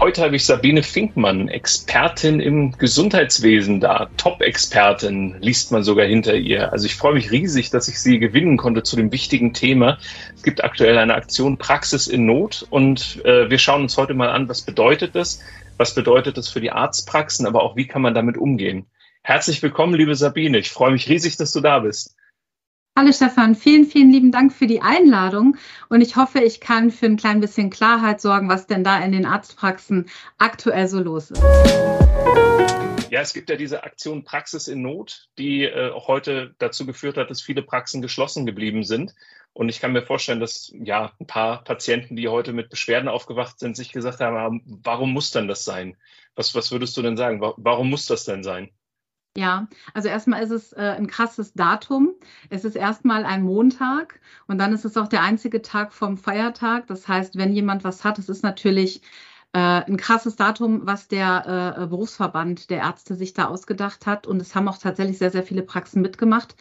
Heute habe ich Sabine Finkmann, Expertin im Gesundheitswesen da. Top-Expertin liest man sogar hinter ihr. Also ich freue mich riesig, dass ich sie gewinnen konnte zu dem wichtigen Thema. Es gibt aktuell eine Aktion Praxis in Not und äh, wir schauen uns heute mal an, was bedeutet das? Was bedeutet das für die Arztpraxen, aber auch wie kann man damit umgehen? Herzlich willkommen, liebe Sabine. Ich freue mich riesig, dass du da bist. Hallo Stefan, vielen, vielen lieben Dank für die Einladung und ich hoffe, ich kann für ein klein bisschen Klarheit sorgen, was denn da in den Arztpraxen aktuell so los ist. Ja, es gibt ja diese Aktion Praxis in Not, die äh, auch heute dazu geführt hat, dass viele Praxen geschlossen geblieben sind. Und ich kann mir vorstellen, dass ja ein paar Patienten, die heute mit Beschwerden aufgewacht sind, sich gesagt haben, warum muss denn das sein? Was, was würdest du denn sagen? Warum muss das denn sein? Ja, also erstmal ist es äh, ein krasses Datum. Es ist erstmal ein Montag und dann ist es auch der einzige Tag vom Feiertag. Das heißt, wenn jemand was hat, es ist natürlich äh, ein krasses Datum, was der äh, Berufsverband der Ärzte sich da ausgedacht hat. Und es haben auch tatsächlich sehr, sehr viele Praxen mitgemacht.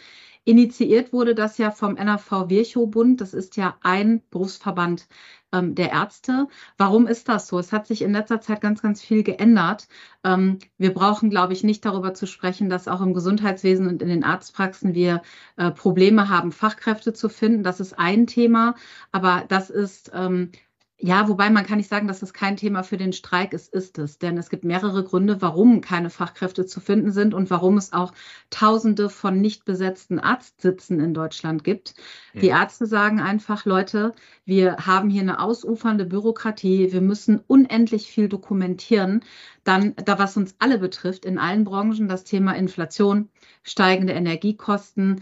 Initiiert wurde das ja vom NRV Virchow-Bund. Das ist ja ein Berufsverband ähm, der Ärzte. Warum ist das so? Es hat sich in letzter Zeit ganz, ganz viel geändert. Ähm, wir brauchen, glaube ich, nicht darüber zu sprechen, dass auch im Gesundheitswesen und in den Arztpraxen wir äh, Probleme haben, Fachkräfte zu finden. Das ist ein Thema, aber das ist ähm, ja, wobei man kann nicht sagen, dass das kein Thema für den Streik ist, ist es. Denn es gibt mehrere Gründe, warum keine Fachkräfte zu finden sind und warum es auch Tausende von nicht besetzten Arztsitzen in Deutschland gibt. Mhm. Die Ärzte sagen einfach, Leute, wir haben hier eine ausufernde Bürokratie, wir müssen unendlich viel dokumentieren. Dann, da was uns alle betrifft, in allen Branchen, das Thema Inflation, steigende Energiekosten,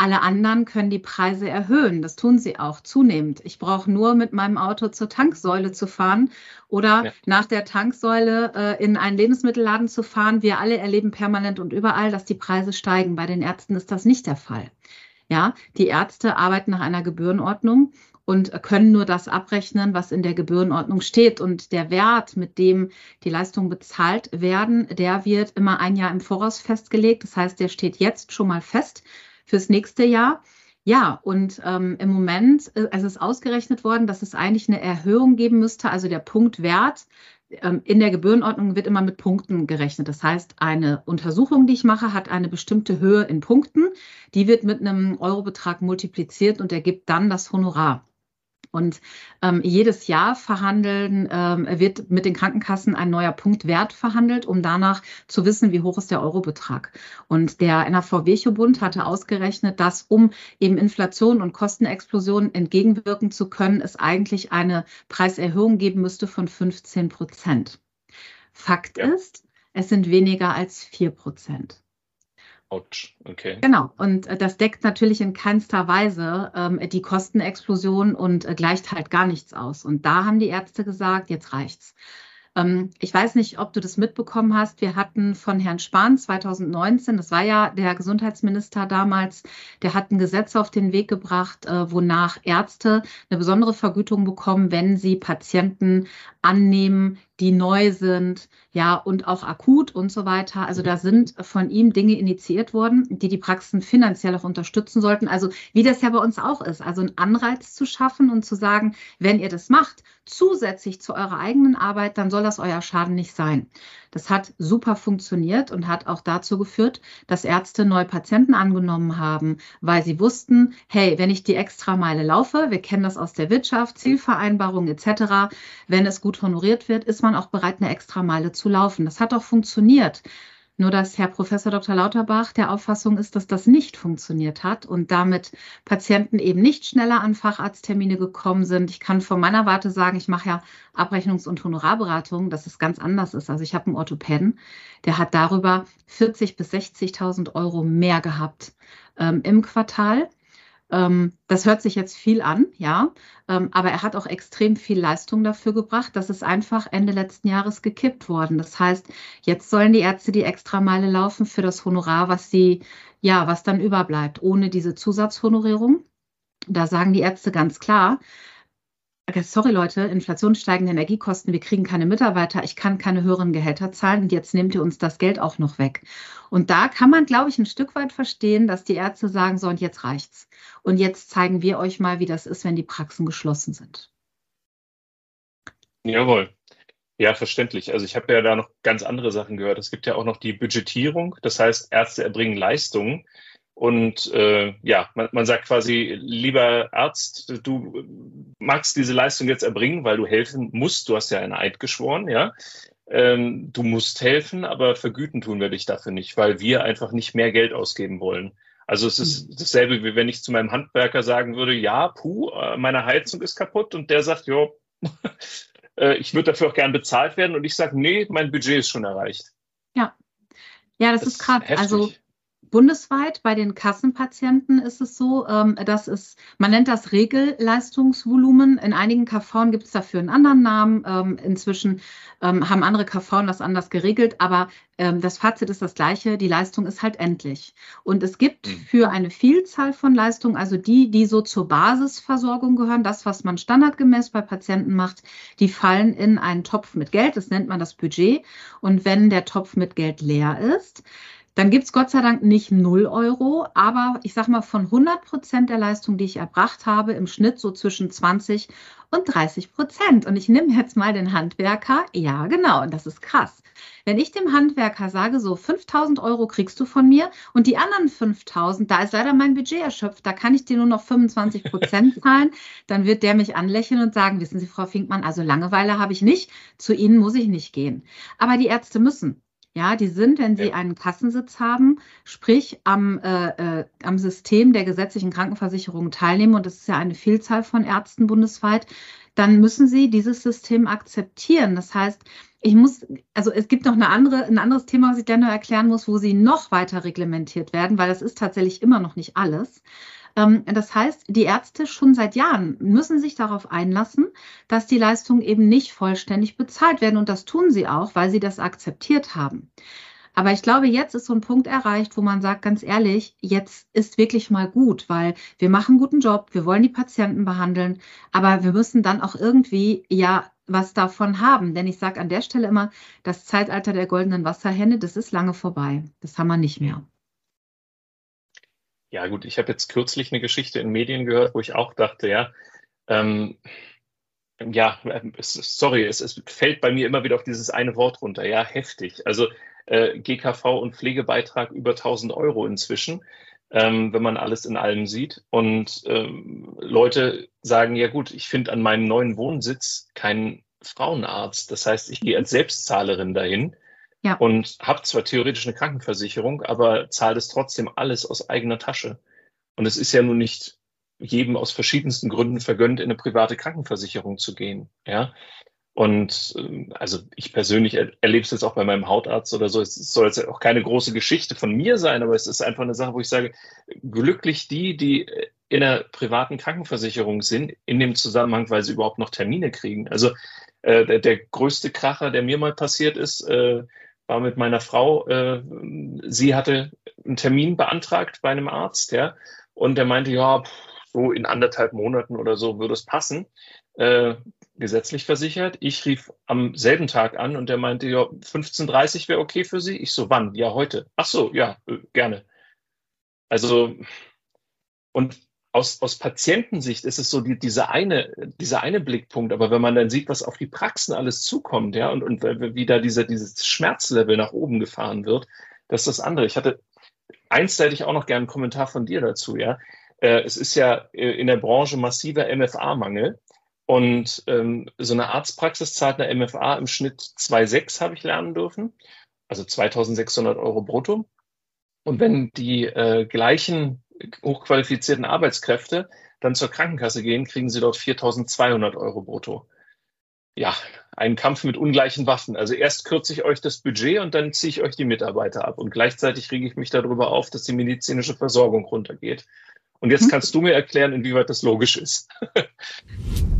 alle anderen können die Preise erhöhen. Das tun sie auch zunehmend. Ich brauche nur mit meinem Auto zur Tanksäule zu fahren oder ja. nach der Tanksäule äh, in einen Lebensmittelladen zu fahren. Wir alle erleben permanent und überall, dass die Preise steigen. Bei den Ärzten ist das nicht der Fall. Ja, die Ärzte arbeiten nach einer Gebührenordnung und können nur das abrechnen, was in der Gebührenordnung steht. Und der Wert, mit dem die Leistungen bezahlt werden, der wird immer ein Jahr im Voraus festgelegt. Das heißt, der steht jetzt schon mal fest fürs nächste Jahr. Ja, und ähm, im Moment äh, also ist ausgerechnet worden, dass es eigentlich eine Erhöhung geben müsste. Also der Punktwert ähm, in der Gebührenordnung wird immer mit Punkten gerechnet. Das heißt, eine Untersuchung, die ich mache, hat eine bestimmte Höhe in Punkten. Die wird mit einem Eurobetrag multipliziert und ergibt dann das Honorar. Und ähm, jedes Jahr verhandeln, ähm, wird mit den Krankenkassen ein neuer Punktwert verhandelt, um danach zu wissen, wie hoch ist der Eurobetrag. Und der NAV Virchow-Bund hatte ausgerechnet, dass um eben Inflation und Kostenexplosion entgegenwirken zu können, es eigentlich eine Preiserhöhung geben müsste von 15 Prozent. Fakt ist, es sind weniger als vier Prozent. Autsch, okay. Genau, und äh, das deckt natürlich in keinster Weise ähm, die Kostenexplosion und äh, gleicht halt gar nichts aus. Und da haben die Ärzte gesagt, jetzt reicht's. Ähm, ich weiß nicht, ob du das mitbekommen hast. Wir hatten von Herrn Spahn 2019, das war ja der Gesundheitsminister damals, der hat ein Gesetz auf den Weg gebracht, äh, wonach Ärzte eine besondere Vergütung bekommen, wenn sie Patienten annehmen, die neu sind, ja, und auch akut und so weiter. Also da sind von ihm Dinge initiiert worden, die die Praxen finanziell auch unterstützen sollten. Also wie das ja bei uns auch ist, also einen Anreiz zu schaffen und zu sagen, wenn ihr das macht, zusätzlich zu eurer eigenen Arbeit, dann soll das euer Schaden nicht sein. Das hat super funktioniert und hat auch dazu geführt, dass Ärzte neue Patienten angenommen haben, weil sie wussten, hey, wenn ich die extra Meile laufe, wir kennen das aus der Wirtschaft, Zielvereinbarung etc., wenn es gut honoriert wird, ist man auch bereit, eine extra Meile zu laufen. Das hat auch funktioniert. Nur dass Herr Professor Dr. Lauterbach der Auffassung ist, dass das nicht funktioniert hat und damit Patienten eben nicht schneller an Facharzttermine gekommen sind. Ich kann von meiner Warte sagen, ich mache ja Abrechnungs- und Honorarberatung, dass es ganz anders ist. Also ich habe einen Orthopäden, der hat darüber 40.000 bis 60.000 Euro mehr gehabt ähm, im Quartal das hört sich jetzt viel an, ja, ähm, aber er hat auch extrem viel Leistung dafür gebracht. Das ist einfach Ende letzten Jahres gekippt worden. Das heißt, jetzt sollen die Ärzte die Extrameile laufen für das Honorar, was sie, ja, was dann überbleibt, ohne diese Zusatzhonorierung. Da sagen die Ärzte ganz klar, sorry Leute, Inflation steigende Energiekosten, wir kriegen keine Mitarbeiter, ich kann keine höheren Gehälter zahlen und jetzt nehmt ihr uns das Geld auch noch weg. Und da kann man, glaube ich, ein Stück weit verstehen, dass die Ärzte sagen, so und jetzt reicht's. Und jetzt zeigen wir euch mal, wie das ist, wenn die Praxen geschlossen sind. Jawohl. Ja, verständlich. Also ich habe ja da noch ganz andere Sachen gehört. Es gibt ja auch noch die Budgetierung. Das heißt, Ärzte erbringen Leistungen, und äh, ja, man, man sagt quasi, lieber Arzt, du magst diese Leistung jetzt erbringen, weil du helfen musst. Du hast ja einen Eid geschworen, ja. Ähm, du musst helfen, aber vergüten tun wir dich dafür nicht, weil wir einfach nicht mehr Geld ausgeben wollen. Also es ist mhm. dasselbe, wie wenn ich zu meinem Handwerker sagen würde, ja, puh, meine Heizung ist kaputt und der sagt, ja, äh, ich würde dafür auch gern bezahlt werden und ich sage, nee, mein Budget ist schon erreicht. Ja, ja, das, das ist gerade, also Bundesweit bei den Kassenpatienten ist es so, ähm, dass es, man nennt das Regelleistungsvolumen. In einigen KV gibt es dafür einen anderen Namen. Ähm, inzwischen ähm, haben andere KV das anders geregelt, aber das Fazit ist das gleiche. Die Leistung ist halt endlich. Und es gibt mhm. für eine Vielzahl von Leistungen, also die, die so zur Basisversorgung gehören, das, was man standardgemäß bei Patienten macht, die fallen in einen Topf mit Geld. Das nennt man das Budget. Und wenn der Topf mit Geld leer ist, dann gibt es Gott sei Dank nicht 0 Euro, aber ich sage mal von 100 Prozent der Leistung, die ich erbracht habe, im Schnitt so zwischen 20 und 30 Prozent. Und ich nehme jetzt mal den Handwerker. Ja, genau, und das ist krass. Wenn ich dem Handwerker sage, so 5000 Euro kriegst du von mir und die anderen 5000, da ist leider mein Budget erschöpft, da kann ich dir nur noch 25 Prozent zahlen, dann wird der mich anlächeln und sagen, wissen Sie, Frau Finkmann, also Langeweile habe ich nicht, zu Ihnen muss ich nicht gehen. Aber die Ärzte müssen. Ja, die sind, wenn sie ja. einen Kassensitz haben, sprich am, äh, äh, am System der gesetzlichen Krankenversicherung teilnehmen, und das ist ja eine Vielzahl von Ärzten bundesweit, dann müssen sie dieses System akzeptieren. Das heißt, ich muss, also es gibt noch eine andere, ein anderes Thema, was ich gerne noch erklären muss, wo sie noch weiter reglementiert werden, weil das ist tatsächlich immer noch nicht alles. Ähm, das heißt, die Ärzte schon seit Jahren müssen sich darauf einlassen, dass die Leistungen eben nicht vollständig bezahlt werden. Und das tun sie auch, weil sie das akzeptiert haben. Aber ich glaube, jetzt ist so ein Punkt erreicht, wo man sagt, ganz ehrlich, jetzt ist wirklich mal gut, weil wir machen einen guten Job, wir wollen die Patienten behandeln, aber wir müssen dann auch irgendwie ja was davon haben. Denn ich sage an der Stelle immer, das Zeitalter der goldenen Wasserhände, das ist lange vorbei. Das haben wir nicht mehr. Ja, gut, ich habe jetzt kürzlich eine Geschichte in Medien gehört, wo ich auch dachte, ja, ähm, ja, es, sorry, es, es, fällt bei mir immer wieder auf dieses eine Wort runter. Ja, heftig. Also äh, GKV und Pflegebeitrag über 1000 Euro inzwischen, ähm, wenn man alles in allem sieht. Und ähm, Leute sagen, ja gut, ich finde an meinem neuen Wohnsitz keinen Frauenarzt. Das heißt, ich gehe als Selbstzahlerin dahin ja. und habe zwar theoretisch eine Krankenversicherung, aber zahle es trotzdem alles aus eigener Tasche. Und es ist ja nun nicht jedem aus verschiedensten Gründen vergönnt, in eine private Krankenversicherung zu gehen. Ja. Und ähm, also ich persönlich er, erlebe es jetzt auch bei meinem Hautarzt oder so. Es soll jetzt auch keine große Geschichte von mir sein, aber es ist einfach eine Sache, wo ich sage, glücklich die, die in einer privaten Krankenversicherung sind, in dem Zusammenhang, weil sie überhaupt noch Termine kriegen. Also äh, der, der größte Kracher, der mir mal passiert ist, äh, war mit meiner Frau, äh, sie hatte einen Termin beantragt bei einem Arzt, ja, und der meinte, ja, so in anderthalb Monaten oder so würde es passen, äh, gesetzlich versichert. Ich rief am selben Tag an und der meinte, ja, 15.30 wäre okay für Sie. Ich so, wann? Ja, heute. Ach so, ja, äh, gerne. Also, und aus, aus Patientensicht ist es so die, diese eine, dieser eine Blickpunkt. Aber wenn man dann sieht, was auf die Praxen alles zukommt, ja, und, und wie da dieser, dieses Schmerzlevel nach oben gefahren wird, das ist das andere. Ich hatte einseitig auch noch gerne einen Kommentar von dir dazu, ja. Äh, es ist ja äh, in der Branche massiver MFA-Mangel. Und ähm, so eine Arztpraxis zahlt eine MFA im Schnitt 2,6 habe ich lernen dürfen, also 2600 Euro brutto. Und wenn die äh, gleichen hochqualifizierten Arbeitskräfte dann zur Krankenkasse gehen, kriegen sie dort 4.200 Euro brutto. Ja, ein Kampf mit ungleichen Waffen. Also erst kürze ich euch das Budget und dann ziehe ich euch die Mitarbeiter ab. Und gleichzeitig rege ich mich darüber auf, dass die medizinische Versorgung runtergeht. Und jetzt hm? kannst du mir erklären, inwieweit das logisch ist.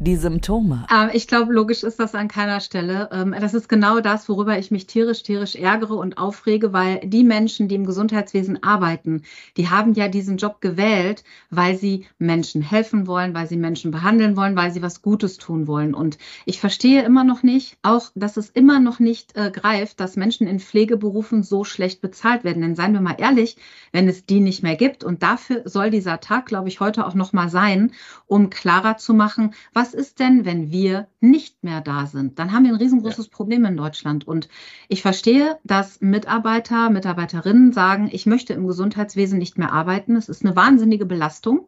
die Symptome? Ähm, ich glaube, logisch ist das an keiner Stelle. Ähm, das ist genau das, worüber ich mich tierisch, tierisch ärgere und aufrege, weil die Menschen, die im Gesundheitswesen arbeiten, die haben ja diesen Job gewählt, weil sie Menschen helfen wollen, weil sie Menschen behandeln wollen, weil sie was Gutes tun wollen. Und ich verstehe immer noch nicht, auch, dass es immer noch nicht äh, greift, dass Menschen in Pflegeberufen so schlecht bezahlt werden. Denn seien wir mal ehrlich, wenn es die nicht mehr gibt, und dafür soll dieser Tag, glaube ich, heute auch noch mal sein, um klarer zu machen, was was ist denn, wenn wir nicht mehr da sind? Dann haben wir ein riesengroßes ja. Problem in Deutschland. Und ich verstehe, dass Mitarbeiter, Mitarbeiterinnen sagen, ich möchte im Gesundheitswesen nicht mehr arbeiten. Es ist eine wahnsinnige Belastung.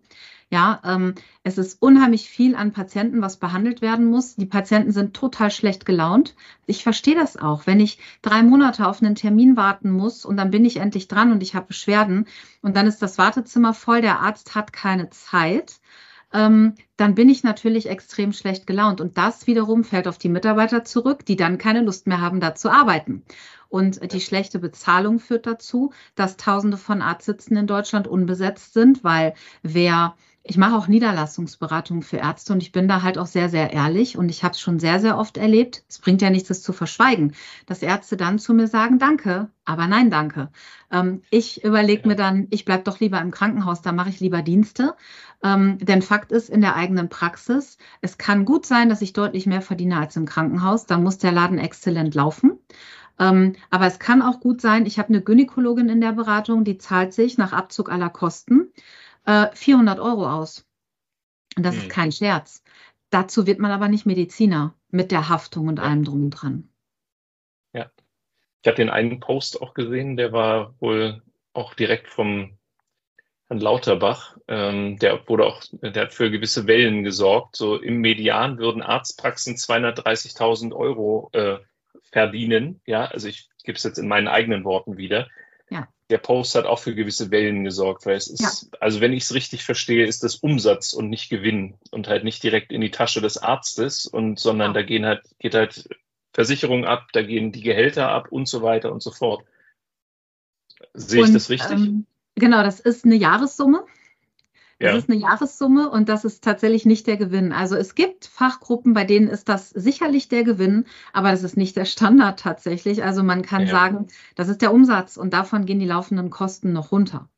Ja, ähm, es ist unheimlich viel an Patienten, was behandelt werden muss. Die Patienten sind total schlecht gelaunt. Ich verstehe das auch. Wenn ich drei Monate auf einen Termin warten muss und dann bin ich endlich dran und ich habe Beschwerden und dann ist das Wartezimmer voll, der Arzt hat keine Zeit ähm, dann bin ich natürlich extrem schlecht gelaunt. Und das wiederum fällt auf die Mitarbeiter zurück, die dann keine Lust mehr haben, da zu arbeiten. Und die schlechte Bezahlung führt dazu, dass Tausende von Arztsitzen in Deutschland unbesetzt sind, weil wer ich mache auch Niederlassungsberatungen für Ärzte und ich bin da halt auch sehr, sehr ehrlich und ich habe es schon sehr, sehr oft erlebt. Es bringt ja nichts, das zu verschweigen, dass Ärzte dann zu mir sagen, danke, aber nein, danke. Ähm, ich überlege ja. mir dann, ich bleibe doch lieber im Krankenhaus, da mache ich lieber Dienste. Ähm, denn Fakt ist, in der eigenen Praxis, es kann gut sein, dass ich deutlich mehr verdiene als im Krankenhaus. Da muss der Laden exzellent laufen. Ähm, aber es kann auch gut sein, ich habe eine Gynäkologin in der Beratung, die zahlt sich nach Abzug aller Kosten äh, 400 Euro aus. Und das hm. ist kein Scherz. Dazu wird man aber nicht Mediziner mit der Haftung und ja. allem drum und dran. Ja. Ich habe den einen Post auch gesehen, der war wohl auch direkt vom Herrn Lauterbach. Ähm, der wurde auch, der hat für gewisse Wellen gesorgt. So im Median würden Arztpraxen 230.000 Euro äh, verdienen. Ja, also ich gebe es jetzt in meinen eigenen Worten wieder der Post hat auch für gewisse Wellen gesorgt, weil es ist, ja. also wenn ich es richtig verstehe, ist das Umsatz und nicht Gewinn und halt nicht direkt in die Tasche des Arztes und sondern ja. da gehen halt, geht halt Versicherung ab, da gehen die Gehälter ab und so weiter und so fort. Sehe ich das richtig? Ähm, genau, das ist eine Jahressumme. Das ja. ist eine Jahressumme und das ist tatsächlich nicht der Gewinn. Also es gibt Fachgruppen, bei denen ist das sicherlich der Gewinn, aber das ist nicht der Standard tatsächlich. Also man kann ja. sagen, das ist der Umsatz und davon gehen die laufenden Kosten noch runter.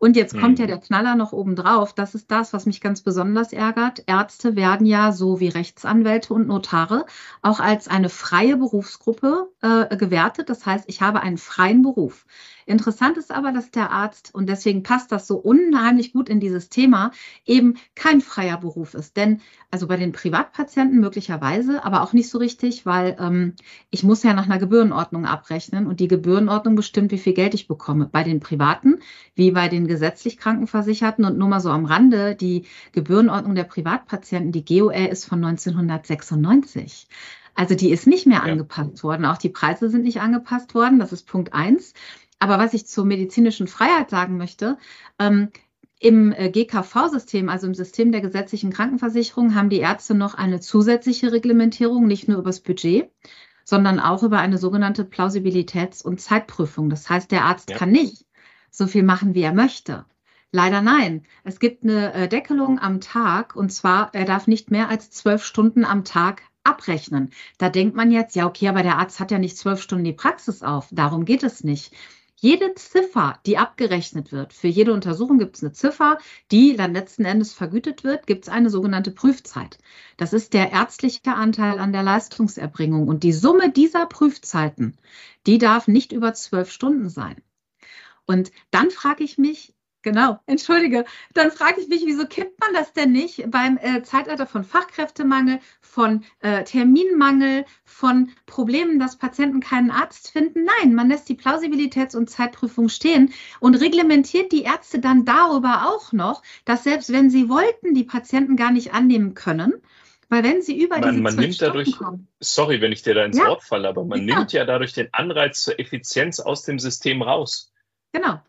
Und jetzt kommt ja mhm. der Knaller noch oben drauf. Das ist das, was mich ganz besonders ärgert. Ärzte werden ja so wie Rechtsanwälte und Notare auch als eine freie Berufsgruppe äh, gewertet. Das heißt, ich habe einen freien Beruf. Interessant ist aber, dass der Arzt, und deswegen passt das so unheimlich gut in dieses Thema, eben kein freier Beruf ist. Denn, also bei den Privatpatienten möglicherweise, aber auch nicht so richtig, weil ähm, ich muss ja nach einer Gebührenordnung abrechnen und die Gebührenordnung bestimmt, wie viel Geld ich bekomme. Bei den Privaten, wie bei den gesetzlich Krankenversicherten und nur mal so am Rande, die Gebührenordnung der Privatpatienten, die GOR ist von 1996. Also die ist nicht mehr ja. angepasst worden. Auch die Preise sind nicht angepasst worden. Das ist Punkt eins. Aber was ich zur medizinischen Freiheit sagen möchte, ähm, im äh, GKV-System, also im System der gesetzlichen Krankenversicherung, haben die Ärzte noch eine zusätzliche Reglementierung, nicht nur übers Budget, sondern auch über eine sogenannte Plausibilitäts- und Zeitprüfung. Das heißt, der Arzt ja. kann nicht so viel machen, wie er möchte. Leider nein. Es gibt eine äh, Deckelung am Tag und zwar, er darf nicht mehr als zwölf Stunden am Tag abrechnen. Da denkt man jetzt, ja, okay, aber der Arzt hat ja nicht zwölf Stunden die Praxis auf. Darum geht es nicht. Jede Ziffer, die abgerechnet wird, für jede Untersuchung gibt es eine Ziffer, die dann letzten Endes vergütet wird, gibt es eine sogenannte Prüfzeit. Das ist der ärztliche Anteil an der Leistungserbringung. Und die Summe dieser Prüfzeiten, die darf nicht über zwölf Stunden sein. Und dann frage ich mich, Genau, entschuldige. Dann frage ich mich, wieso kippt man das denn nicht beim äh, Zeitalter von Fachkräftemangel, von äh, Terminmangel, von Problemen, dass Patienten keinen Arzt finden? Nein, man lässt die Plausibilitäts- und Zeitprüfung stehen und reglementiert die Ärzte dann darüber auch noch, dass selbst wenn sie wollten, die Patienten gar nicht annehmen können. Weil wenn sie über man, diese man nimmt dadurch, kommen, sorry, wenn ich dir da ins ja, Wort falle, aber man ja. nimmt ja dadurch den Anreiz zur Effizienz aus dem System raus. Genau.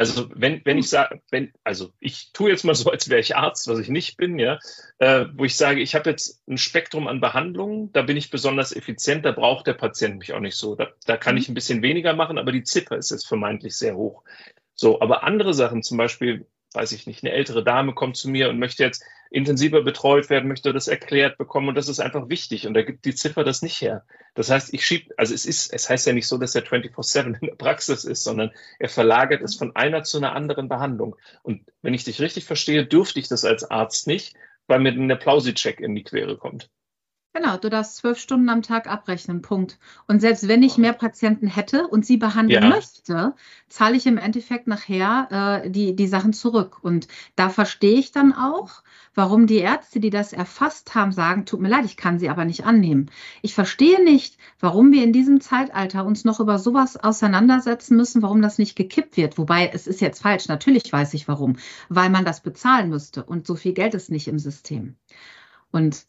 Also wenn, wenn ich sage, wenn, also ich tue jetzt mal so, als wäre ich Arzt, was ich nicht bin, ja, äh, wo ich sage, ich habe jetzt ein Spektrum an Behandlungen, da bin ich besonders effizient, da braucht der Patient mich auch nicht so. Da, da kann ich ein bisschen weniger machen, aber die Ziffer ist jetzt vermeintlich sehr hoch. So, aber andere Sachen, zum Beispiel, weiß ich nicht, eine ältere Dame kommt zu mir und möchte jetzt intensiver betreut werden, möchte das erklärt bekommen und das ist einfach wichtig und da gibt die Ziffer das nicht her. Das heißt, ich schiebe, also es ist, es heißt ja nicht so, dass er 24-7 in der Praxis ist, sondern er verlagert es von einer zu einer anderen Behandlung. Und wenn ich dich richtig verstehe, dürfte ich das als Arzt nicht, weil mir ein Applausi-Check in die Quere kommt. Genau, du darfst zwölf Stunden am Tag abrechnen, Punkt. Und selbst wenn ich mehr Patienten hätte und sie behandeln ja. möchte, zahle ich im Endeffekt nachher äh, die, die Sachen zurück. Und da verstehe ich dann auch, warum die Ärzte, die das erfasst haben, sagen, tut mir leid, ich kann sie aber nicht annehmen. Ich verstehe nicht, warum wir in diesem Zeitalter uns noch über sowas auseinandersetzen müssen, warum das nicht gekippt wird. Wobei es ist jetzt falsch, natürlich weiß ich warum, weil man das bezahlen müsste und so viel Geld ist nicht im System. Und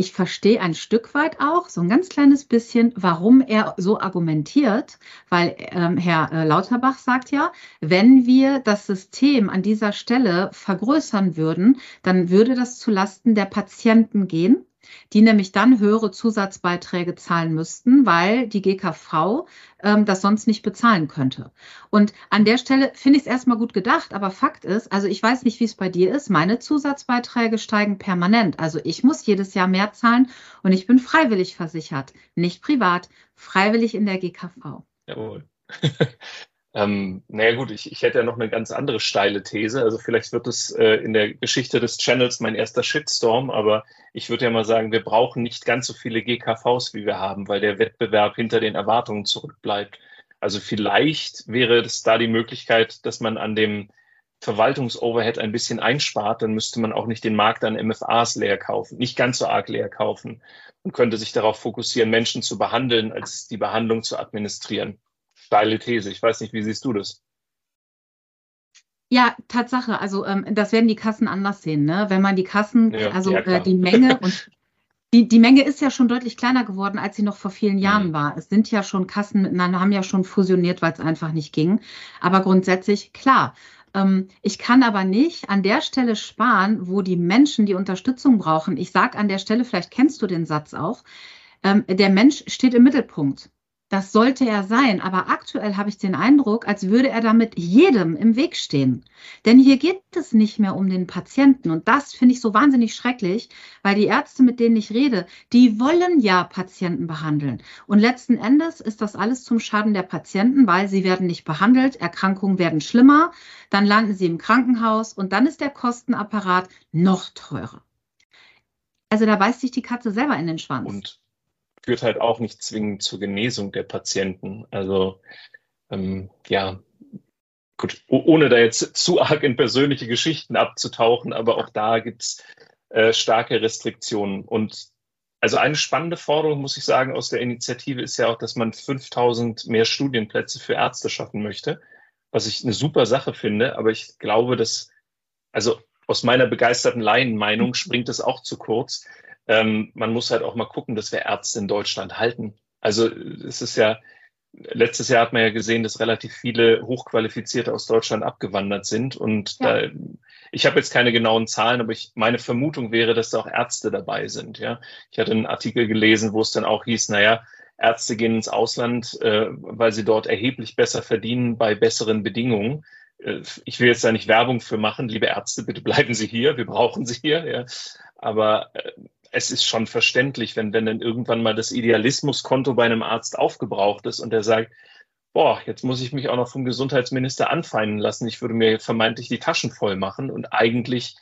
ich verstehe ein Stück weit auch, so ein ganz kleines bisschen, warum er so argumentiert, weil ähm, Herr äh, Lauterbach sagt ja, wenn wir das System an dieser Stelle vergrößern würden, dann würde das zulasten der Patienten gehen die nämlich dann höhere Zusatzbeiträge zahlen müssten, weil die GKV ähm, das sonst nicht bezahlen könnte. Und an der Stelle finde ich es erstmal gut gedacht, aber Fakt ist, also ich weiß nicht, wie es bei dir ist, meine Zusatzbeiträge steigen permanent. Also ich muss jedes Jahr mehr zahlen und ich bin freiwillig versichert, nicht privat, freiwillig in der GKV. Jawohl. Ähm, naja gut, ich, ich hätte ja noch eine ganz andere steile These. Also vielleicht wird es äh, in der Geschichte des Channels mein erster Shitstorm, aber ich würde ja mal sagen, wir brauchen nicht ganz so viele GKVs, wie wir haben, weil der Wettbewerb hinter den Erwartungen zurückbleibt. Also vielleicht wäre es da die Möglichkeit, dass man an dem Verwaltungsoverhead ein bisschen einspart, dann müsste man auch nicht den Markt an MFAs leer kaufen, nicht ganz so arg leer kaufen und könnte sich darauf fokussieren, Menschen zu behandeln, als die Behandlung zu administrieren steile These. Ich weiß nicht, wie siehst du das? Ja, Tatsache. Also ähm, das werden die Kassen anders sehen. Ne? Wenn man die Kassen, ja, also ja, äh, die Menge und die, die Menge ist ja schon deutlich kleiner geworden, als sie noch vor vielen Jahren mhm. war. Es sind ja schon Kassen miteinander, haben ja schon fusioniert, weil es einfach nicht ging. Aber grundsätzlich, klar. Ähm, ich kann aber nicht an der Stelle sparen, wo die Menschen die Unterstützung brauchen. Ich sage an der Stelle, vielleicht kennst du den Satz auch, ähm, der Mensch steht im Mittelpunkt. Das sollte er sein, aber aktuell habe ich den Eindruck, als würde er damit jedem im Weg stehen. Denn hier geht es nicht mehr um den Patienten und das finde ich so wahnsinnig schrecklich, weil die Ärzte, mit denen ich rede, die wollen ja Patienten behandeln. Und letzten Endes ist das alles zum Schaden der Patienten, weil sie werden nicht behandelt, Erkrankungen werden schlimmer, dann landen sie im Krankenhaus und dann ist der Kostenapparat noch teurer. Also da beißt sich die Katze selber in den Schwanz. Und führt halt auch nicht zwingend zur Genesung der Patienten. Also ähm, ja, gut, ohne da jetzt zu arg in persönliche Geschichten abzutauchen, aber auch da gibt's äh, starke Restriktionen. Und also eine spannende Forderung, muss ich sagen, aus der Initiative ist ja auch, dass man 5000 mehr Studienplätze für Ärzte schaffen möchte, was ich eine super Sache finde. Aber ich glaube, dass, also aus meiner begeisterten Laienmeinung springt es auch zu kurz ähm, man muss halt auch mal gucken, dass wir Ärzte in Deutschland halten. Also es ist ja, letztes Jahr hat man ja gesehen, dass relativ viele Hochqualifizierte aus Deutschland abgewandert sind. Und ja. da, ich habe jetzt keine genauen Zahlen, aber ich, meine Vermutung wäre, dass da auch Ärzte dabei sind. Ja, ich hatte einen Artikel gelesen, wo es dann auch hieß, naja, Ärzte gehen ins Ausland, äh, weil sie dort erheblich besser verdienen bei besseren Bedingungen. Äh, ich will jetzt da nicht Werbung für machen, liebe Ärzte, bitte bleiben Sie hier, wir brauchen Sie hier. Ja. Aber äh, es ist schon verständlich, wenn, wenn dann irgendwann mal das Idealismuskonto bei einem Arzt aufgebraucht ist und der sagt, boah, jetzt muss ich mich auch noch vom Gesundheitsminister anfeinden lassen. Ich würde mir vermeintlich die Taschen voll machen und eigentlich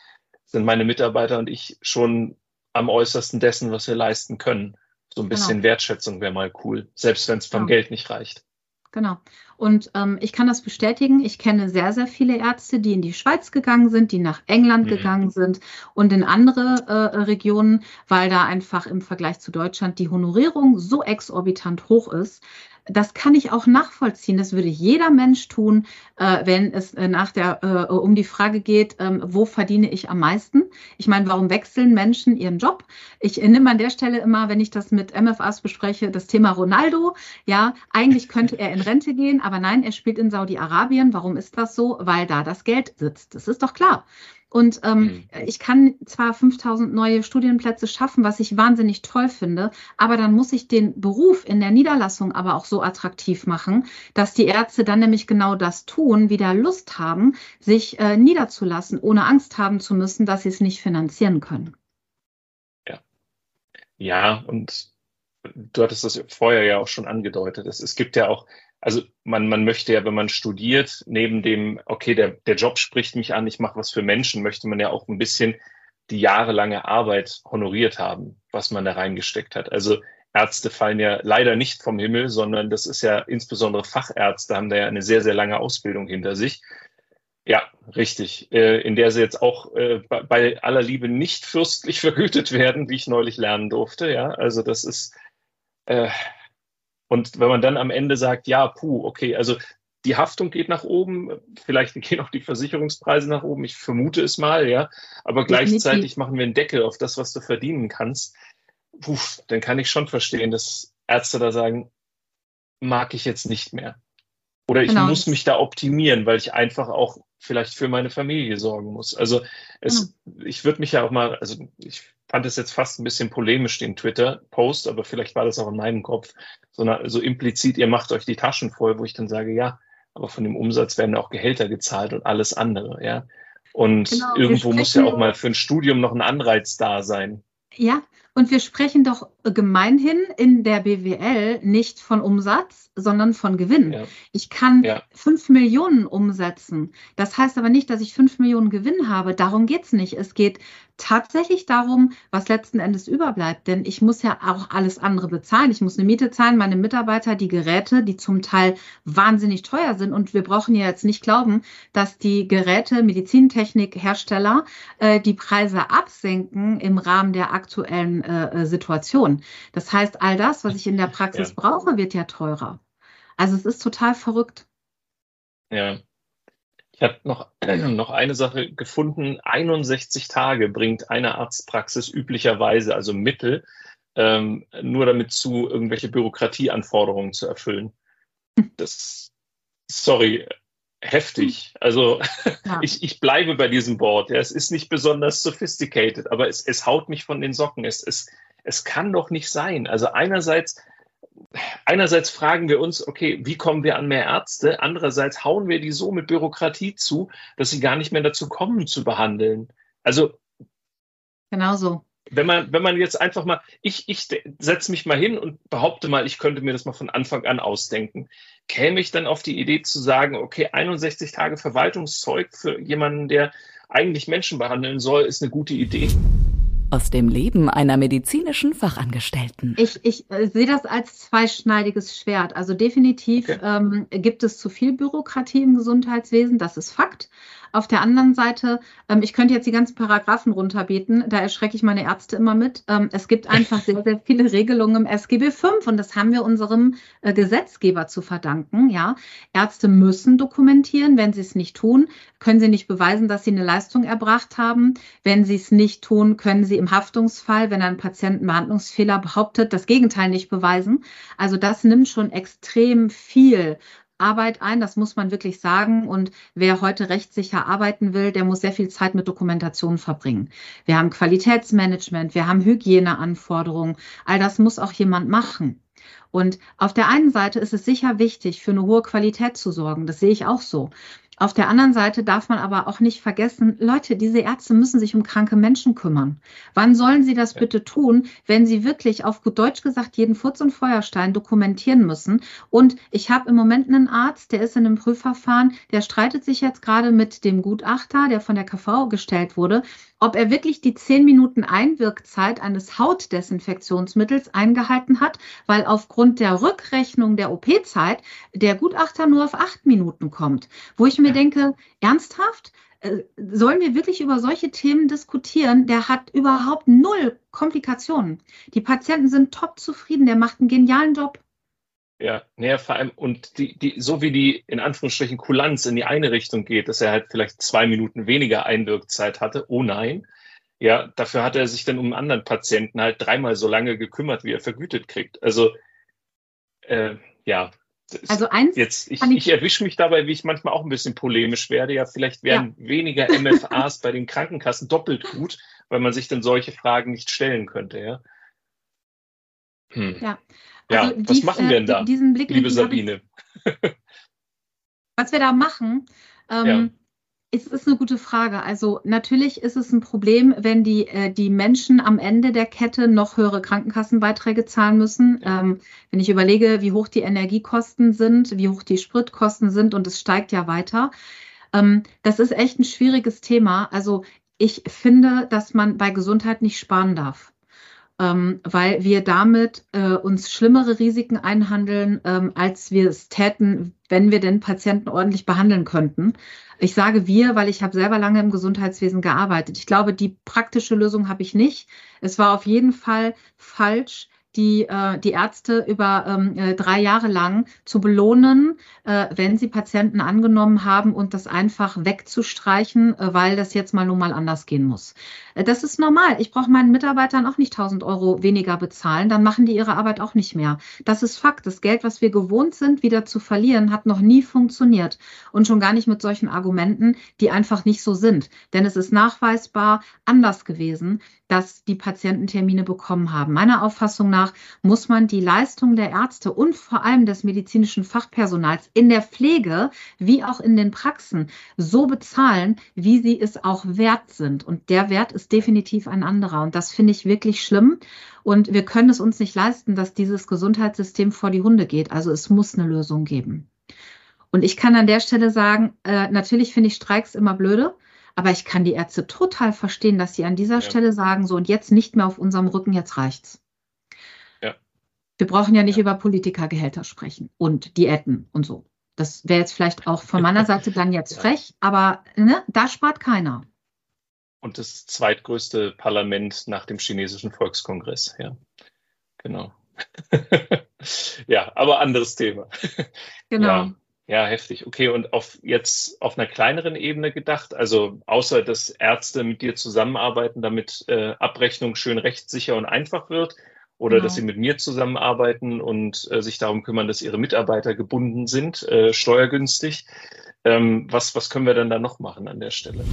sind meine Mitarbeiter und ich schon am äußersten dessen, was wir leisten können. So ein bisschen genau. Wertschätzung wäre mal cool, selbst wenn es vom ja. Geld nicht reicht. Genau. Und ähm, ich kann das bestätigen. Ich kenne sehr, sehr viele Ärzte, die in die Schweiz gegangen sind, die nach England mhm. gegangen sind und in andere äh, Regionen, weil da einfach im Vergleich zu Deutschland die Honorierung so exorbitant hoch ist, das kann ich auch nachvollziehen. Das würde jeder Mensch tun, äh, wenn es äh, nach der, äh, um die Frage geht, ähm, wo verdiene ich am meisten? Ich meine, warum wechseln Menschen ihren Job? Ich äh, nehme an der Stelle immer, wenn ich das mit MFAs bespreche, das Thema Ronaldo. Ja, eigentlich könnte er in Rente gehen, aber nein, er spielt in Saudi-Arabien. Warum ist das so? Weil da das Geld sitzt. Das ist doch klar. Und ähm, mhm. ich kann zwar 5000 neue Studienplätze schaffen, was ich wahnsinnig toll finde, aber dann muss ich den Beruf in der Niederlassung aber auch so attraktiv machen, dass die Ärzte dann nämlich genau das tun, wieder Lust haben, sich äh, niederzulassen, ohne Angst haben zu müssen, dass sie es nicht finanzieren können. Ja. Ja, und du hattest das vorher ja auch schon angedeutet. Es, es gibt ja auch also man, man möchte ja, wenn man studiert, neben dem, okay, der, der Job spricht mich an, ich mache was für Menschen, möchte man ja auch ein bisschen die jahrelange Arbeit honoriert haben, was man da reingesteckt hat. Also Ärzte fallen ja leider nicht vom Himmel, sondern das ist ja insbesondere Fachärzte haben da ja eine sehr, sehr lange Ausbildung hinter sich. Ja, richtig. Äh, in der sie jetzt auch äh, bei aller Liebe nicht fürstlich vergütet werden, wie ich neulich lernen durfte. Ja, also das ist, äh, und wenn man dann am Ende sagt, ja, puh, okay, also die Haftung geht nach oben, vielleicht gehen auch die Versicherungspreise nach oben, ich vermute es mal, ja, aber gleichzeitig machen wir einen Deckel auf das, was du verdienen kannst. Puh, dann kann ich schon verstehen, dass Ärzte da sagen, mag ich jetzt nicht mehr. Oder ich genau. muss mich da optimieren, weil ich einfach auch vielleicht für meine Familie sorgen muss. Also es, genau. ich würde mich ja auch mal, also ich fand es jetzt fast ein bisschen polemisch, den Twitter-Post, aber vielleicht war das auch in meinem Kopf, sondern so implizit, ihr macht euch die Taschen voll, wo ich dann sage, ja, aber von dem Umsatz werden auch Gehälter gezahlt und alles andere, ja. Und genau, irgendwo muss ja auch mal für ein Studium noch ein Anreiz da sein. Ja, und wir sprechen doch gemeinhin in der BWL nicht von Umsatz, sondern von Gewinn. Ja. Ich kann ja. 5 Millionen umsetzen. Das heißt aber nicht, dass ich 5 Millionen Gewinn habe. Darum geht es nicht. Es geht tatsächlich darum, was letzten Endes überbleibt. Denn ich muss ja auch alles andere bezahlen. Ich muss eine Miete zahlen, meine Mitarbeiter, die Geräte, die zum Teil wahnsinnig teuer sind. Und wir brauchen ja jetzt nicht glauben, dass die Geräte, Medizintechnikhersteller äh, die Preise absenken im Rahmen der aktuellen äh, Situation. Das heißt, all das, was ich in der Praxis ja. brauche, wird ja teurer. Also es ist total verrückt. Ja. Ich habe noch, noch eine Sache gefunden. 61 Tage bringt eine Arztpraxis üblicherweise, also Mittel, ähm, nur damit zu, irgendwelche Bürokratieanforderungen zu erfüllen. Das, sorry, heftig. Also ja. ich, ich bleibe bei diesem Board. Ja, es ist nicht besonders sophisticated, aber es, es haut mich von den Socken. Es, es, es kann doch nicht sein. Also einerseits einerseits fragen wir uns, okay, wie kommen wir an mehr Ärzte? Andererseits hauen wir die so mit Bürokratie zu, dass sie gar nicht mehr dazu kommen zu behandeln. Also. Genau so. Wenn man, wenn man jetzt einfach mal, ich, ich setze mich mal hin und behaupte mal, ich könnte mir das mal von Anfang an ausdenken. Käme ich dann auf die Idee zu sagen, okay, 61 Tage Verwaltungszeug für jemanden, der eigentlich Menschen behandeln soll, ist eine gute Idee? Aus dem Leben einer medizinischen Fachangestellten. Ich, ich äh, sehe das als zweischneidiges Schwert. Also definitiv okay. ähm, gibt es zu viel Bürokratie im Gesundheitswesen, das ist Fakt. Auf der anderen Seite, ähm, ich könnte jetzt die ganzen Paragraphen runterbeten, da erschrecke ich meine Ärzte immer mit. Ähm, es gibt einfach sehr, sehr viele Regelungen im SGB V und das haben wir unserem äh, Gesetzgeber zu verdanken. Ja, Ärzte müssen dokumentieren. Wenn sie es nicht tun, können sie nicht beweisen, dass sie eine Leistung erbracht haben. Wenn sie es nicht tun, können sie im Haftungsfall, wenn ein Patient einen Behandlungsfehler behauptet, das Gegenteil nicht beweisen. Also das nimmt schon extrem viel Arbeit ein, das muss man wirklich sagen. Und wer heute rechtssicher arbeiten will, der muss sehr viel Zeit mit Dokumentation verbringen. Wir haben Qualitätsmanagement, wir haben Hygieneanforderungen. All das muss auch jemand machen. Und auf der einen Seite ist es sicher wichtig, für eine hohe Qualität zu sorgen. Das sehe ich auch so. Auf der anderen Seite darf man aber auch nicht vergessen, Leute, diese Ärzte müssen sich um kranke Menschen kümmern. Wann sollen sie das bitte tun, wenn sie wirklich auf gut Deutsch gesagt jeden Furz und Feuerstein dokumentieren müssen? Und ich habe im Moment einen Arzt, der ist in einem Prüfverfahren, der streitet sich jetzt gerade mit dem Gutachter, der von der KV gestellt wurde, ob er wirklich die zehn Minuten Einwirkzeit eines Hautdesinfektionsmittels eingehalten hat, weil aufgrund der Rückrechnung der OP-Zeit der Gutachter nur auf acht Minuten kommt. Wo ich mir denke, ernsthaft? Äh, sollen wir wirklich über solche Themen diskutieren? Der hat überhaupt null Komplikationen. Die Patienten sind top zufrieden, der macht einen genialen Job. Ja, naja, vor allem, und die, die, so wie die in Anführungsstrichen Kulanz in die eine Richtung geht, dass er halt vielleicht zwei Minuten weniger Einwirkzeit hatte, oh nein, ja, dafür hat er sich dann um einen anderen Patienten halt dreimal so lange gekümmert, wie er vergütet kriegt. Also, äh, ja, Also eins. Jetzt, ich, ich, ich erwische mich dabei, wie ich manchmal auch ein bisschen polemisch werde. Ja, vielleicht wären ja. weniger MFAs bei den Krankenkassen doppelt gut, weil man sich dann solche Fragen nicht stellen könnte, ja. Hm. Ja. Also ja, was machen wir denn da, Blick liebe Sabine? was wir da machen, ähm, ja. Es ist eine gute Frage. Also natürlich ist es ein Problem, wenn die, äh, die Menschen am Ende der Kette noch höhere Krankenkassenbeiträge zahlen müssen. Ähm, wenn ich überlege, wie hoch die Energiekosten sind, wie hoch die Spritkosten sind und es steigt ja weiter. Ähm, das ist echt ein schwieriges Thema. Also ich finde, dass man bei Gesundheit nicht sparen darf ähm, weil wir damit äh, uns schlimmere Risiken einhandeln, ähm, als wir es täten, wenn wir den Patienten ordentlich behandeln könnten. Ich sage wir, weil ich habe selber lange im Gesundheitswesen gearbeitet. Ich glaube, die praktische Lösung habe ich nicht. Es war auf jeden Fall falsch, die, äh, die Ärzte über ähm, äh, drei Jahre lang zu belohnen, äh, wenn sie Patienten angenommen haben und das einfach wegzustreichen, äh, weil das jetzt mal nun mal anders gehen muss. Äh, das ist normal. Ich brauche meinen Mitarbeitern auch nicht 1000 Euro weniger bezahlen, dann machen die ihre Arbeit auch nicht mehr. Das ist Fakt. Das Geld, was wir gewohnt sind, wieder zu verlieren, hat noch nie funktioniert. Und schon gar nicht mit solchen Argumenten, die einfach nicht so sind. Denn es ist nachweisbar anders gewesen dass die Patienten Termine bekommen haben. Meiner Auffassung nach muss man die Leistung der Ärzte und vor allem des medizinischen Fachpersonals in der Pflege wie auch in den Praxen so bezahlen, wie sie es auch wert sind. Und der Wert ist definitiv ein anderer. Und das finde ich wirklich schlimm. Und wir können es uns nicht leisten, dass dieses Gesundheitssystem vor die Hunde geht. Also es muss eine Lösung geben. Und ich kann an der Stelle sagen, äh, natürlich finde ich Streiks immer blöde. Aber ich kann die Ärzte total verstehen, dass sie an dieser ja. Stelle sagen, so und jetzt nicht mehr auf unserem Rücken, jetzt reicht's. Ja. Wir brauchen ja nicht ja. über Politikergehälter sprechen und Diäten und so. Das wäre jetzt vielleicht auch von meiner Seite dann jetzt frech, aber ne, da spart keiner. Und das zweitgrößte Parlament nach dem chinesischen Volkskongress, ja. Genau. ja, aber anderes Thema. Genau. Ja. Ja, heftig. Okay, und auf jetzt auf einer kleineren Ebene gedacht, also außer dass Ärzte mit dir zusammenarbeiten, damit äh, Abrechnung schön rechtssicher und einfach wird, oder genau. dass sie mit mir zusammenarbeiten und äh, sich darum kümmern, dass ihre Mitarbeiter gebunden sind, äh, steuergünstig. Ähm, was, was können wir dann da noch machen an der Stelle?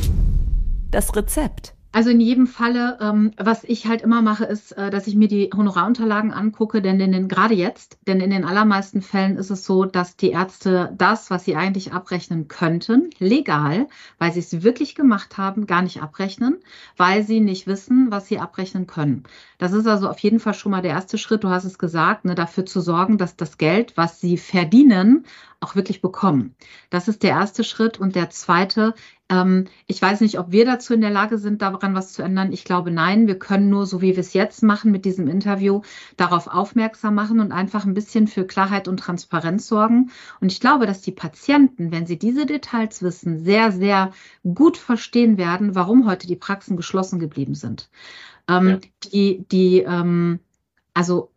Das Rezept. Also in jedem Falle, ähm, was ich halt immer mache, ist, äh, dass ich mir die Honorarunterlagen angucke, denn in den, gerade jetzt, denn in den allermeisten Fällen ist es so, dass die Ärzte das, was sie eigentlich abrechnen könnten, legal, weil sie es wirklich gemacht haben, gar nicht abrechnen, weil sie nicht wissen, was sie abrechnen können. Das ist also auf jeden Fall schon mal der erste Schritt, du hast es gesagt, ne, dafür zu sorgen, dass das Geld, was sie verdienen, auch wirklich bekommen. Das ist der erste Schritt. Und der zweite, ähm, ich weiß nicht, ob wir dazu in der Lage sind, daran was zu ändern. Ich glaube, nein. Wir können nur, so wie wir es jetzt machen mit diesem Interview, darauf aufmerksam machen und einfach ein bisschen für Klarheit und Transparenz sorgen. Und ich glaube, dass die Patienten, wenn sie diese Details wissen, sehr, sehr gut verstehen werden, warum heute die Praxen geschlossen geblieben sind. Ähm, ja. Die, die, ähm, also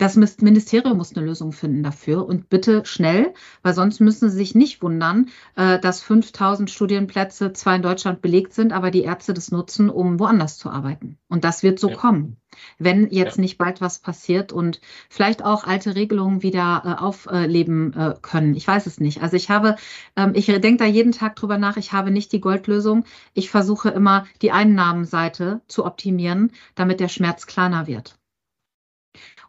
das Ministerium muss eine Lösung finden dafür und bitte schnell, weil sonst müssen Sie sich nicht wundern, äh, dass 5000 Studienplätze zwar in Deutschland belegt sind, aber die Ärzte das nutzen, um woanders zu arbeiten. Und das wird so ja. kommen, wenn jetzt ja. nicht bald was passiert und vielleicht auch alte Regelungen wieder äh, aufleben äh, können. Ich weiß es nicht. Also ich habe, ähm, ich denke da jeden Tag drüber nach, ich habe nicht die Goldlösung. Ich versuche immer, die Einnahmenseite zu optimieren, damit der Schmerz kleiner wird.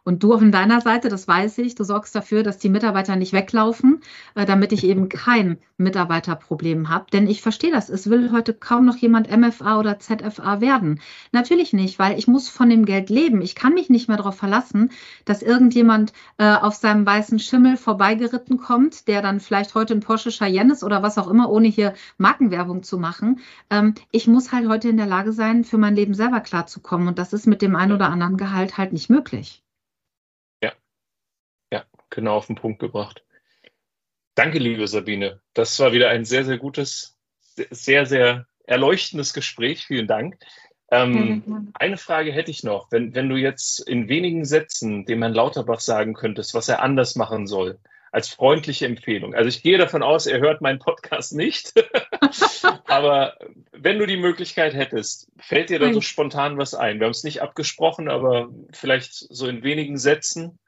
Und du auf deiner Seite, das weiß ich, du sorgst dafür, dass die Mitarbeiter nicht weglaufen, äh, damit ich eben kein Mitarbeiterproblem habe. Denn ich verstehe das. Es will heute kaum noch jemand MFA oder ZFA werden. Natürlich nicht, weil ich muss von dem Geld leben. Ich kann mich nicht mehr darauf verlassen, dass irgendjemand äh, auf seinem weißen Schimmel vorbeigeritten kommt, der dann vielleicht heute ein Porsche Cayenne ist oder was auch immer, ohne hier Markenwerbung zu machen. Ähm, ich muss halt heute in der Lage sein, für mein Leben selber klarzukommen. Und das ist mit dem einen oder anderen Gehalt halt nicht möglich genau auf den Punkt gebracht. Danke, liebe Sabine. Das war wieder ein sehr, sehr gutes, sehr, sehr erleuchtendes Gespräch. Vielen Dank. Ähm, eine Frage hätte ich noch. Wenn, wenn du jetzt in wenigen Sätzen dem Herrn Lauterbach sagen könntest, was er anders machen soll, als freundliche Empfehlung. Also ich gehe davon aus, er hört meinen Podcast nicht. aber wenn du die Möglichkeit hättest, fällt dir da so spontan was ein? Wir haben es nicht abgesprochen, aber vielleicht so in wenigen Sätzen.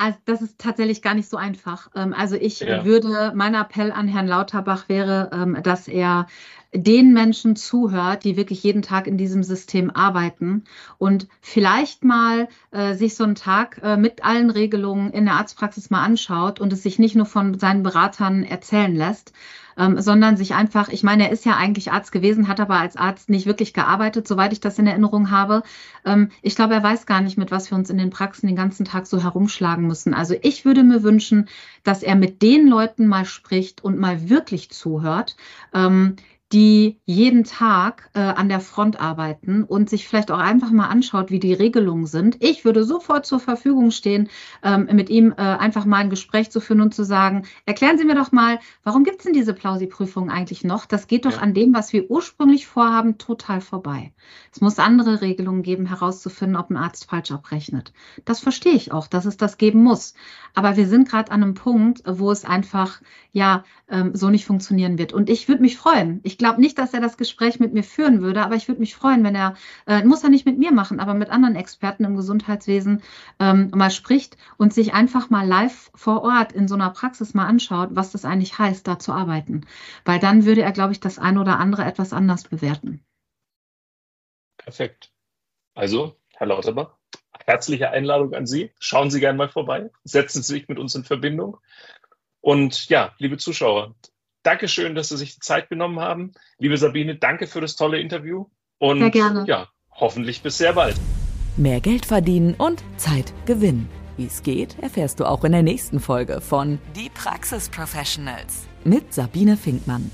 Also das ist tatsächlich gar nicht so einfach. Ähm, also ich ja. würde, mein Appell an Herrn Lauterbach wäre, ähm, dass er den Menschen zuhört, die wirklich jeden Tag in diesem System arbeiten und vielleicht mal äh, sich so einen Tag äh, mit allen Regelungen in der Arztpraxis mal anschaut und es sich nicht nur von seinen Beratern erzählen lässt, ähm, sondern sich einfach, ich meine, er ist ja eigentlich Arzt gewesen, hat aber als Arzt nicht wirklich gearbeitet, soweit ich das in Erinnerung habe. Ähm, ich glaube, er weiß gar nicht, mit was wir uns in den Praxen den ganzen Tag so herumschlagen müssen. Also ich würde mir wünschen, dass er mit den Leuten mal spricht und mal wirklich zuhört. Ähm, die jeden Tag äh, an der Front arbeiten und sich vielleicht auch einfach mal anschaut, wie die Regelungen sind. Ich würde sofort zur Verfügung stehen, ähm, mit ihm äh, einfach mal ein Gespräch zu führen und zu sagen, erklären Sie mir doch mal, warum gibt es denn diese Plausi-Prüfung eigentlich noch? Das geht doch ja. an dem, was wir ursprünglich vorhaben, total vorbei. Es muss andere Regelungen geben, herauszufinden, ob ein Arzt falsch abrechnet. Das verstehe ich auch, dass es das geben muss. Aber wir sind gerade an einem Punkt, wo es einfach ja ähm, so nicht funktionieren wird. Und ich würde mich freuen. Ich glaube nicht, dass er das Gespräch mit mir führen würde, aber ich würde mich freuen, wenn er, äh, muss er nicht mit mir machen, aber mit anderen Experten im Gesundheitswesen ähm, mal spricht und sich einfach mal live vor Ort in so einer Praxis mal anschaut, was das eigentlich heißt, da zu arbeiten. Weil dann würde er, glaube ich, das eine oder andere etwas anders bewerten. Perfekt. Also, Herr Lauterbach, herzliche Einladung an Sie. Schauen Sie gerne mal vorbei. Setzen Sie sich mit uns in Verbindung. Und ja, liebe Zuschauer, Dankeschön, dass Sie sich die Zeit genommen haben. Liebe Sabine, danke für das tolle Interview. Und sehr gerne. ja, hoffentlich bis sehr bald. Mehr Geld verdienen und Zeit gewinnen. Wie es geht, erfährst du auch in der nächsten Folge von Die Praxis Professionals mit Sabine Finkmann.